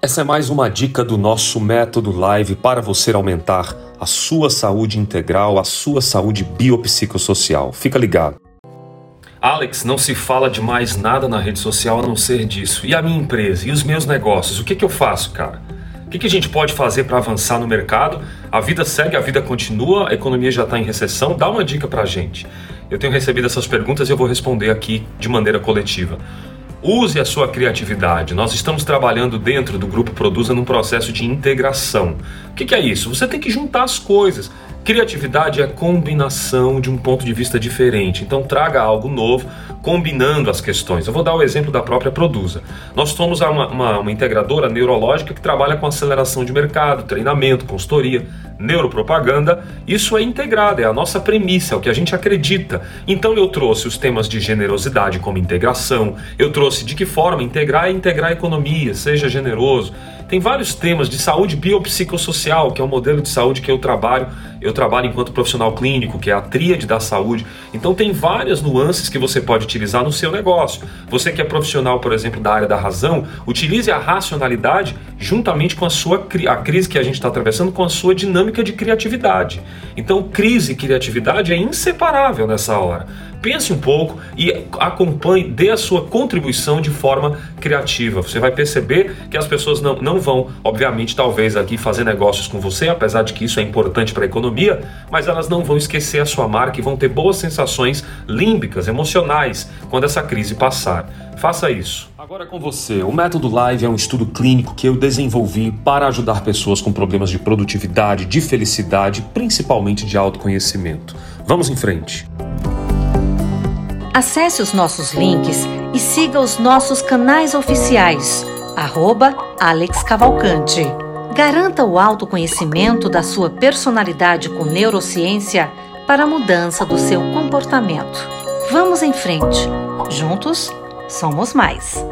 Essa é mais uma dica do nosso método live para você aumentar a sua saúde integral, a sua saúde biopsicossocial. Fica ligado. Alex, não se fala de mais nada na rede social a não ser disso. E a minha empresa? E os meus negócios? O que, que eu faço, cara? O que, que a gente pode fazer para avançar no mercado? A vida segue, a vida continua, a economia já está em recessão. Dá uma dica para a gente. Eu tenho recebido essas perguntas e eu vou responder aqui de maneira coletiva. Use a sua criatividade. Nós estamos trabalhando dentro do Grupo Produza num processo de integração. O que, que é isso? Você tem que juntar as coisas. Criatividade é combinação de um ponto de vista diferente. Então traga algo novo, combinando as questões. Eu vou dar o exemplo da própria Produza. Nós somos uma, uma, uma integradora neurológica que trabalha com aceleração de mercado, treinamento, consultoria, neuropropaganda. Isso é integrado, é a nossa premissa, é o que a gente acredita. Então eu trouxe os temas de generosidade como integração, eu trouxe de que forma integrar e integrar a economia, seja generoso tem vários temas de saúde biopsicossocial, que é o modelo de saúde que eu trabalho. Trabalho enquanto profissional clínico, que é a tríade da saúde. Então tem várias nuances que você pode utilizar no seu negócio. Você que é profissional, por exemplo, da área da razão, utilize a racionalidade juntamente com a sua a crise que a gente está atravessando, com a sua dinâmica de criatividade. Então, crise e criatividade é inseparável nessa hora. Pense um pouco e acompanhe, dê a sua contribuição de forma criativa. Você vai perceber que as pessoas não, não vão, obviamente, talvez aqui fazer negócios com você, apesar de que isso é importante para a economia, mas elas não vão esquecer a sua marca e vão ter boas sensações límbicas, emocionais, quando essa crise passar. Faça isso. Agora com você. O método Live é um estudo clínico que eu desenvolvi para ajudar pessoas com problemas de produtividade, de felicidade, principalmente de autoconhecimento. Vamos em frente. Acesse os nossos links e siga os nossos canais oficiais. Arroba Alex Cavalcante. Garanta o autoconhecimento da sua personalidade com neurociência para a mudança do seu comportamento. Vamos em frente. Juntos, somos mais.